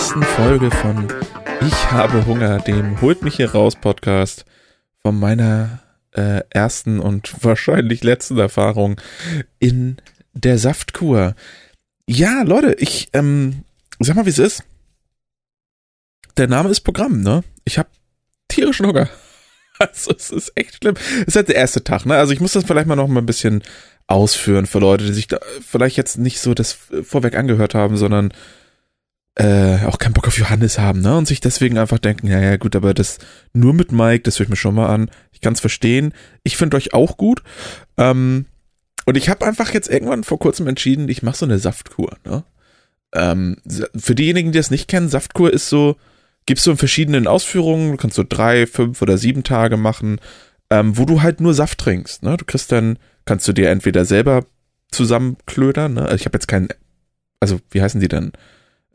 ersten Folge von Ich habe Hunger, dem Holt mich hier raus Podcast von meiner äh, ersten und wahrscheinlich letzten Erfahrung in der Saftkur. Ja, Leute, ich ähm, sag mal, wie es ist. Der Name ist Programm, ne? Ich habe tierischen Hunger. Also es ist echt schlimm. Es ist halt der erste Tag, ne? Also ich muss das vielleicht mal noch mal ein bisschen ausführen für Leute, die sich da vielleicht jetzt nicht so das vorweg angehört haben, sondern äh, auch keinen Bock auf Johannes haben, ne? Und sich deswegen einfach denken, ja, ja, gut, aber das nur mit Mike, das höre ich mir schon mal an. Ich kann es verstehen. Ich finde euch auch gut. Ähm, und ich habe einfach jetzt irgendwann vor kurzem entschieden, ich mache so eine Saftkur, ne? Ähm, für diejenigen, die das nicht kennen, Saftkur ist so, gibst du in verschiedenen Ausführungen, du kannst so drei, fünf oder sieben Tage machen, ähm, wo du halt nur Saft trinkst, ne? Du kriegst dann, kannst du dir entweder selber zusammenklödern, ne? Also ich habe jetzt keinen, also wie heißen die denn?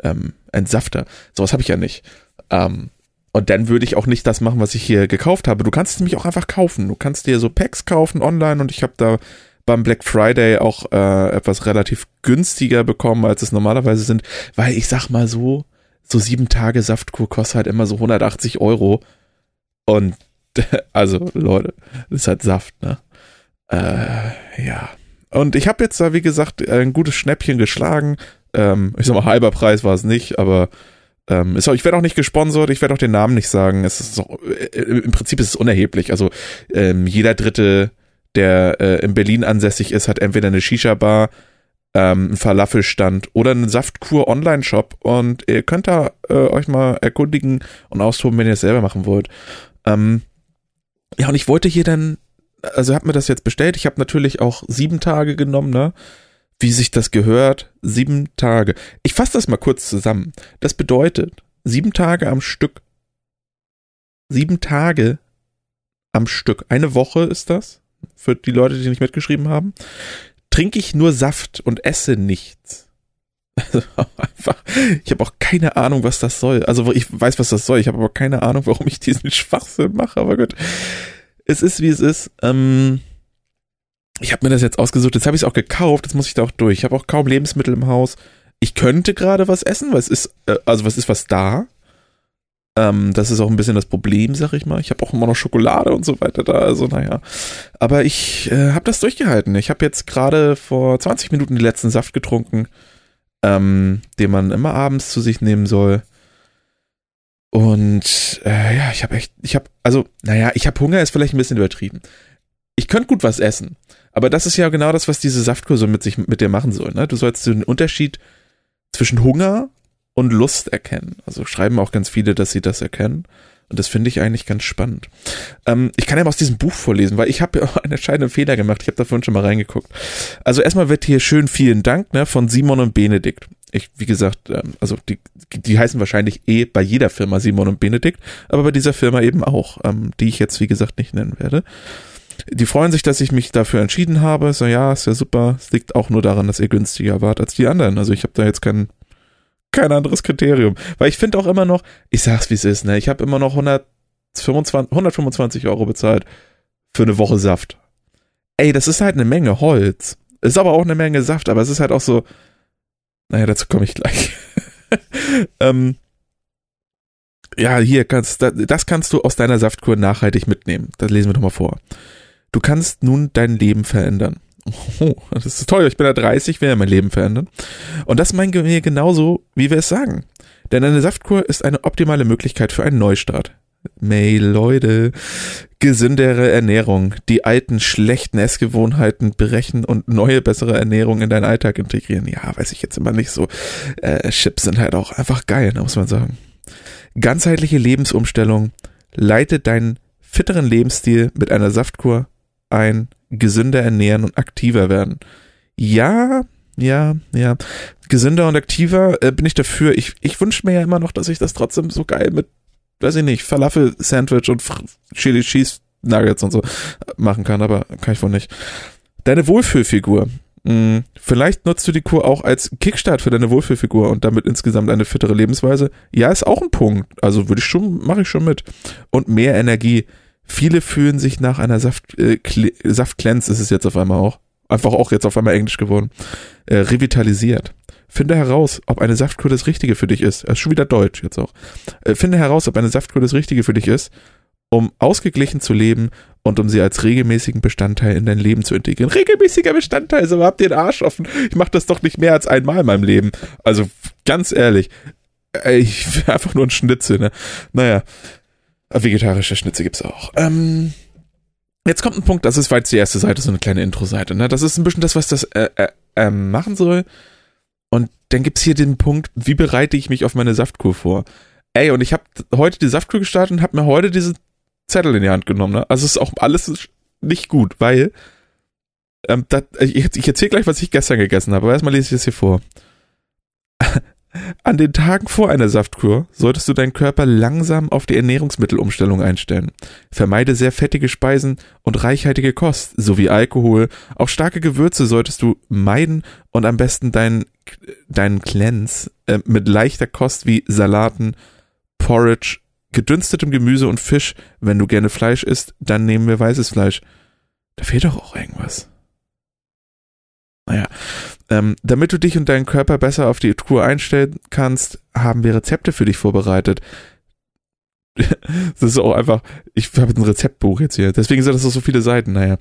Ähm, Entsafter. Sowas habe ich ja nicht. Ähm, und dann würde ich auch nicht das machen, was ich hier gekauft habe. Du kannst es nämlich auch einfach kaufen. Du kannst dir so Packs kaufen online und ich habe da beim Black Friday auch äh, etwas relativ günstiger bekommen, als es normalerweise sind, weil ich sag mal so, so sieben Tage Saftkur kostet halt immer so 180 Euro. Und also Leute, das ist halt Saft, ne? Äh, ja. Und ich habe jetzt da, wie gesagt, ein gutes Schnäppchen geschlagen. Ähm, ich sag mal, halber Preis war es nicht, aber ähm, ist auch, ich werde auch nicht gesponsert, ich werde auch den Namen nicht sagen. Es ist auch, äh, im Prinzip ist es unerheblich. Also ähm, jeder Dritte, der äh, in Berlin ansässig ist, hat entweder eine Shisha-Bar, ähm, einen Falafelstand oder einen Saftkur-Online-Shop und ihr könnt da äh, euch mal erkundigen und austoben, wenn ihr es selber machen wollt. Ähm, ja, und ich wollte hier dann, also hab mir das jetzt bestellt. Ich habe natürlich auch sieben Tage genommen, ne? Wie sich das gehört, sieben Tage. Ich fasse das mal kurz zusammen. Das bedeutet, sieben Tage am Stück. Sieben Tage am Stück. Eine Woche ist das. Für die Leute, die nicht mitgeschrieben haben. Trinke ich nur Saft und esse nichts. Also einfach, ich habe auch keine Ahnung, was das soll. Also ich weiß, was das soll. Ich habe aber keine Ahnung, warum ich diesen Schwachsinn mache. Aber gut, es ist, wie es ist. Ähm, ich habe mir das jetzt ausgesucht, jetzt habe ich es auch gekauft, jetzt muss ich da auch durch. Ich habe auch kaum Lebensmittel im Haus. Ich könnte gerade was essen, weil es ist, äh, also was ist was da. Ähm, das ist auch ein bisschen das Problem, sag ich mal. Ich habe auch immer noch Schokolade und so weiter da, also naja. Aber ich äh, habe das durchgehalten. Ich habe jetzt gerade vor 20 Minuten den letzten Saft getrunken, ähm, den man immer abends zu sich nehmen soll. Und äh, ja, ich habe echt, ich habe, also, naja, ich habe Hunger, ist vielleicht ein bisschen übertrieben. Ich könnte gut was essen. Aber das ist ja genau das, was diese Saftkurse mit sich mit dir machen soll. Ne? Du sollst den Unterschied zwischen Hunger und Lust erkennen. Also schreiben auch ganz viele, dass sie das erkennen. Und das finde ich eigentlich ganz spannend. Ähm, ich kann ja mal aus diesem Buch vorlesen, weil ich habe ja auch einen entscheidenden Fehler gemacht. Ich habe da vorhin schon mal reingeguckt. Also erstmal wird hier schön vielen Dank ne, von Simon und Benedikt. Ich, wie gesagt, ähm, also die, die heißen wahrscheinlich eh bei jeder Firma Simon und Benedikt, aber bei dieser Firma eben auch, ähm, die ich jetzt, wie gesagt, nicht nennen werde. Die freuen sich, dass ich mich dafür entschieden habe. So, ja, ist ja super. Es liegt auch nur daran, dass ihr günstiger wart als die anderen. Also ich habe da jetzt kein, kein anderes Kriterium. Weil ich finde auch immer noch, ich sag's wie es ist, ne? Ich habe immer noch 125, 125 Euro bezahlt für eine Woche Saft. Ey, das ist halt eine Menge Holz. Ist aber auch eine Menge Saft, aber es ist halt auch so. Naja, dazu komme ich gleich. ähm, ja, hier kannst das kannst du aus deiner Saftkur nachhaltig mitnehmen. Das lesen wir doch mal vor. Du kannst nun dein Leben verändern. Oh, das ist toll. Ich bin ja 30, will ja mein Leben verändern. Und das meinen wir genauso, wie wir es sagen. Denn eine Saftkur ist eine optimale Möglichkeit für einen Neustart. May, Leute, gesündere Ernährung, die alten schlechten Essgewohnheiten brechen und neue bessere Ernährung in deinen Alltag integrieren. Ja, weiß ich jetzt immer nicht so. Äh, Chips sind halt auch einfach geil, ne, muss man sagen. Ganzheitliche Lebensumstellung leitet deinen fitteren Lebensstil mit einer Saftkur ein gesünder ernähren und aktiver werden. Ja, ja, ja. Gesünder und aktiver äh, bin ich dafür. Ich, ich wünsche mir ja immer noch, dass ich das trotzdem so geil mit, weiß ich nicht, Falafel-Sandwich und Chili Cheese Nuggets und so machen kann, aber kann ich wohl nicht. Deine Wohlfühlfigur. Hm, vielleicht nutzt du die Kur auch als Kickstart für deine Wohlfühlfigur und damit insgesamt eine fittere Lebensweise. Ja, ist auch ein Punkt. Also würde ich schon, mache ich schon mit. Und mehr Energie. Viele fühlen sich nach einer Saft, äh, Saft Cleanse ist es jetzt auf einmal auch. Einfach auch jetzt auf einmal Englisch geworden. Äh, revitalisiert. Finde heraus, ob eine Saftkur das Richtige für dich ist. Das ist schon wieder Deutsch jetzt auch. Äh, finde heraus, ob eine Saftkur das Richtige für dich ist, um ausgeglichen zu leben und um sie als regelmäßigen Bestandteil in dein Leben zu integrieren. Regelmäßiger Bestandteil, so habt ihr den Arsch offen. Ich mache das doch nicht mehr als einmal in meinem Leben. Also ganz ehrlich, ich will einfach nur ein Schnitzel, ne? Naja, vegetarische Schnitzel gibt's auch. Ähm, jetzt kommt ein Punkt, das ist, weil die erste Seite so eine kleine Intro-Seite, ne? Das ist ein bisschen das, was das äh, äh, äh, machen soll. Und dann gibt's hier den Punkt, wie bereite ich mich auf meine Saftkur vor? Ey, und ich habe heute die Saftkur gestartet und habe mir heute diese Zettel in die Hand genommen, ne? Also ist auch alles nicht gut, weil ähm, dat, ich, ich erzähle gleich, was ich gestern gegessen habe, aber erstmal lese ich das hier vor. An den Tagen vor einer Saftkur solltest du deinen Körper langsam auf die Ernährungsmittelumstellung einstellen. Vermeide sehr fettige Speisen und reichhaltige Kost sowie Alkohol. Auch starke Gewürze solltest du meiden und am besten deinen deinen Cleanse äh, mit leichter Kost wie Salaten, Porridge, gedünstetem Gemüse und Fisch. Wenn du gerne Fleisch isst, dann nehmen wir weißes Fleisch. Da fehlt doch auch irgendwas. Naja, ähm, damit du dich und deinen Körper besser auf die Kur einstellen kannst, haben wir Rezepte für dich vorbereitet. das ist auch einfach, ich habe ein Rezeptbuch jetzt hier, deswegen sind das so viele Seiten, naja.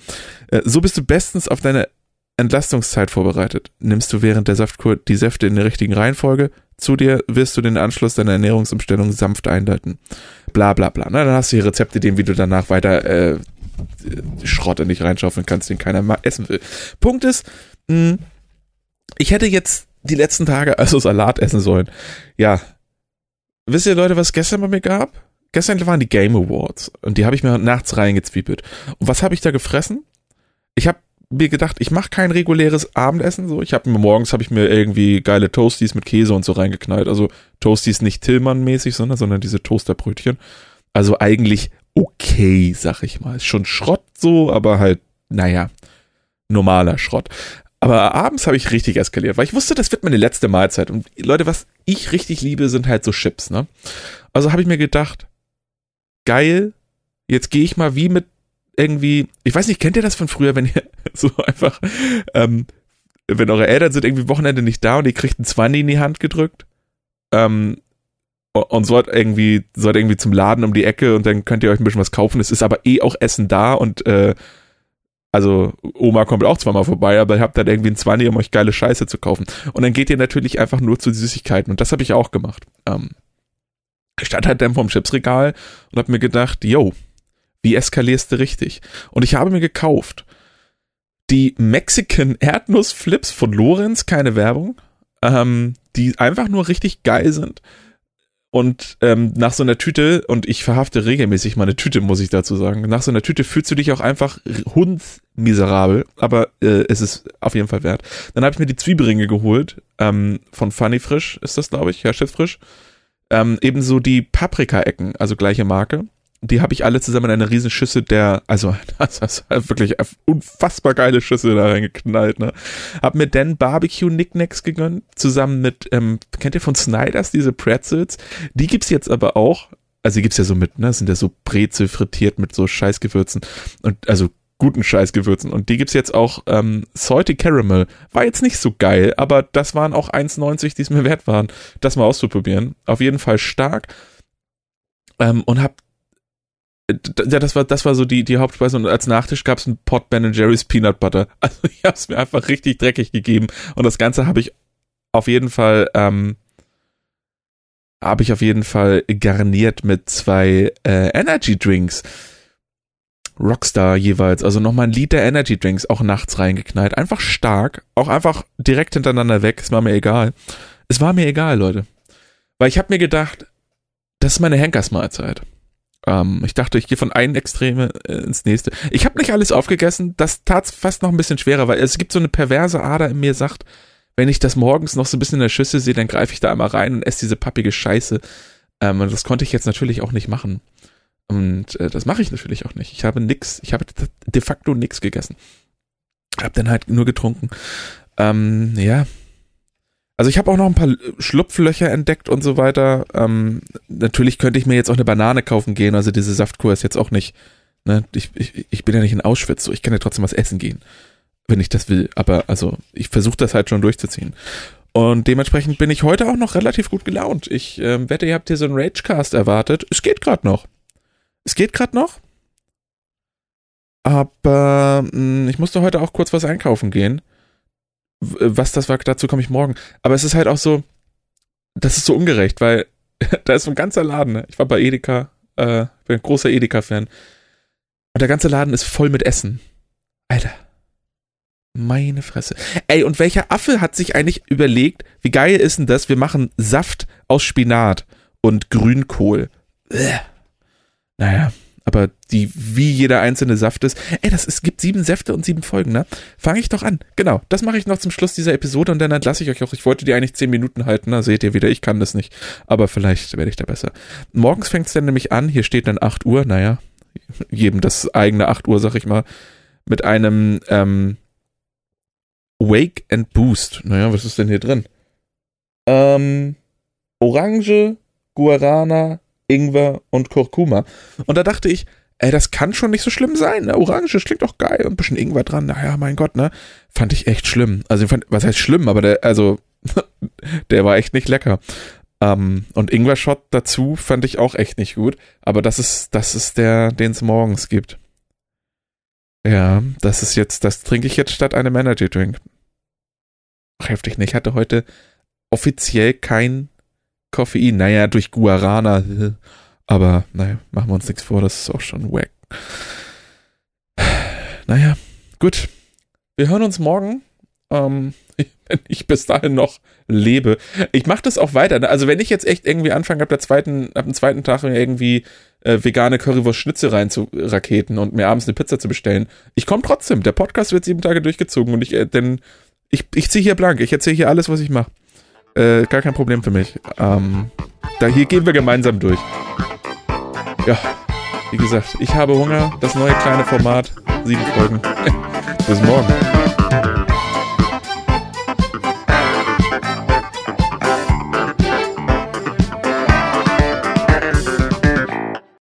Äh, so bist du bestens auf deine Entlastungszeit vorbereitet. Nimmst du während der Saftkur die Säfte in der richtigen Reihenfolge zu dir, wirst du den Anschluss deiner Ernährungsumstellung sanft einleiten. Bla bla bla. Na, dann hast du hier Rezeptideen, wie du danach weiter äh, Schrott in dich reinschaufeln kannst, den keiner mal essen will. Punkt ist, mh, ich hätte jetzt die letzten Tage also Salat essen sollen. Ja. Wisst ihr, Leute, was gestern bei mir gab? Gestern waren die Game Awards und die habe ich mir nachts reingezwiebelt. Und was habe ich da gefressen? Ich habe mir gedacht, ich mache kein reguläres Abendessen so. Ich habe mir morgens habe ich mir irgendwie geile Toasties mit Käse und so reingeknallt. Also Toasties nicht Tillmann-mäßig, sondern, sondern diese Toasterbrötchen. Also eigentlich okay, sag ich mal. Ist schon Schrott so, aber halt, naja, normaler Schrott. Aber abends habe ich richtig eskaliert, weil ich wusste, das wird meine letzte Mahlzeit. Und Leute, was ich richtig liebe, sind halt so Chips, ne? Also habe ich mir gedacht, geil, jetzt gehe ich mal wie mit irgendwie, ich weiß nicht, kennt ihr das von früher, wenn ihr so einfach, ähm, wenn eure Eltern sind irgendwie Wochenende nicht da und ihr kriegt ein Zwanni in die Hand gedrückt, ähm, und sollt irgendwie, sollt irgendwie zum Laden um die Ecke und dann könnt ihr euch ein bisschen was kaufen. Es ist aber eh auch Essen da und äh, also Oma kommt auch zweimal vorbei, aber ihr habt dann irgendwie ein 20, um euch geile Scheiße zu kaufen. Und dann geht ihr natürlich einfach nur zu Süßigkeiten und das habe ich auch gemacht. Ähm, ich stand halt dann vorm Chipsregal und habe mir gedacht, yo, wie eskalierst du richtig? Und ich habe mir gekauft die Mexican Erdnuss Flips von Lorenz, keine Werbung, ähm, die einfach nur richtig geil sind. Und ähm, nach so einer Tüte, und ich verhafte regelmäßig meine Tüte, muss ich dazu sagen, nach so einer Tüte fühlst du dich auch einfach hundsmiserabel, aber äh, es ist auf jeden Fall wert. Dann habe ich mir die Zwiebelringe geholt, ähm, von Funny Frisch ist das, glaube ich, Herrschaftsfrisch. Ähm, ebenso die Paprika-Ecken, also gleiche Marke die habe ich alle zusammen in eine riesen Schüssel der, also das ist wirklich unfassbar geile Schüssel da reingeknallt, ne. Hab mir dann Barbecue Knickknacks gegönnt, zusammen mit, ähm, kennt ihr von Snyders diese Pretzels? Die gibt's jetzt aber auch, also die gibt's ja so mit, ne, sind ja so Brezel frittiert mit so Scheißgewürzen und, also guten Scheißgewürzen. Und die gibt's jetzt auch ähm, Salty Caramel. War jetzt nicht so geil, aber das waren auch 1,90, die es mir wert waren, das mal auszuprobieren. Auf jeden Fall stark. Ähm, und hab ja, das war, das war so die, die Hauptspeise und als Nachtisch gab es ein Pot Ben Jerry's Peanut Butter. Also ich habe es mir einfach richtig dreckig gegeben und das Ganze habe ich auf jeden Fall, ähm, habe ich auf jeden Fall garniert mit zwei äh, Energy Drinks. Rockstar jeweils, also nochmal ein Liter Energy Drinks auch nachts reingeknallt. Einfach stark, auch einfach direkt hintereinander weg, es war mir egal. Es war mir egal, Leute. Weil ich habe mir gedacht, das ist meine Henkersmahlzeit. Ähm, ich dachte, ich gehe von einem Extreme äh, ins nächste. Ich habe nicht alles aufgegessen, das tat fast noch ein bisschen schwerer, weil es gibt so eine perverse Ader in mir, sagt, wenn ich das morgens noch so ein bisschen in der Schüssel sehe, dann greife ich da einmal rein und esse diese pappige Scheiße. Ähm, und das konnte ich jetzt natürlich auch nicht machen. Und äh, das mache ich natürlich auch nicht. Ich habe nix, ich habe de facto nix gegessen. Hab dann halt nur getrunken. Ähm, ja, also ich habe auch noch ein paar Schlupflöcher entdeckt und so weiter. Ähm, natürlich könnte ich mir jetzt auch eine Banane kaufen gehen. Also diese Saftkur ist jetzt auch nicht. Ne, ich, ich, ich bin ja nicht in Auschwitz, so ich kann ja trotzdem was essen gehen, wenn ich das will. Aber also ich versuche das halt schon durchzuziehen. Und dementsprechend bin ich heute auch noch relativ gut gelaunt. Ich äh, wette, ihr habt hier so einen Ragecast erwartet. Es geht gerade noch. Es geht gerade noch. Aber mh, hm, ich musste heute auch kurz was einkaufen gehen. Was das war, dazu komme ich morgen. Aber es ist halt auch so, das ist so ungerecht, weil da ist so ein ganzer Laden. Ne? Ich war bei Edeka, äh, bin ein großer Edeka-Fan. Und der ganze Laden ist voll mit Essen. Alter. Meine Fresse. Ey, und welcher Affe hat sich eigentlich überlegt, wie geil ist denn das? Wir machen Saft aus Spinat und Grünkohl. Bäh. Naja, aber die, wie jeder einzelne Saft ist. Ey, das ist, gibt sieben Säfte und sieben Folgen, ne? Fange ich doch an. Genau, das mache ich noch zum Schluss dieser Episode und dann entlasse ich euch auch. Ich wollte die eigentlich zehn Minuten halten, da seht ihr wieder, ich kann das nicht. Aber vielleicht werde ich da besser. Morgens fängt es dann nämlich an, hier steht dann 8 Uhr, naja, jedem das eigene 8 Uhr, sag ich mal, mit einem ähm, Wake and Boost. Naja, was ist denn hier drin? Ähm, Orange, Guarana, Ingwer und Kurkuma. Und da dachte ich, ey, das kann schon nicht so schlimm sein. Ne? Orange, das klingt doch geil. Und ein bisschen Ingwer dran. Naja, mein Gott, ne? Fand ich echt schlimm. Also, fand, was heißt schlimm? Aber der, also, der war echt nicht lecker. Ähm, und Ingwer-Shot dazu fand ich auch echt nicht gut. Aber das ist, das ist der, den es morgens gibt. Ja, das ist jetzt, das trinke ich jetzt statt einem Energy Drink. Ach, heftig, ne? Ich hatte heute offiziell kein Koffein. Naja, durch Guarana. Aber naja, machen wir uns nichts vor, das ist auch schon wack. Naja, gut. Wir hören uns morgen. Ähm, wenn ich bis dahin noch lebe. Ich mache das auch weiter. Ne? Also wenn ich jetzt echt irgendwie anfange, ab der zweiten, ab dem zweiten Tag irgendwie äh, vegane Currywurst Schnitzel rein zu raketen und mir abends eine Pizza zu bestellen, ich komme trotzdem. Der Podcast wird sieben Tage durchgezogen und ich, äh, denn ich, ich ziehe hier blank. Ich erzähle hier alles, was ich mache. Äh, gar kein Problem für mich. Ähm, da hier gehen wir gemeinsam durch. Ja, wie gesagt, ich habe Hunger. Das neue kleine Format. Sieben Folgen. Bis morgen.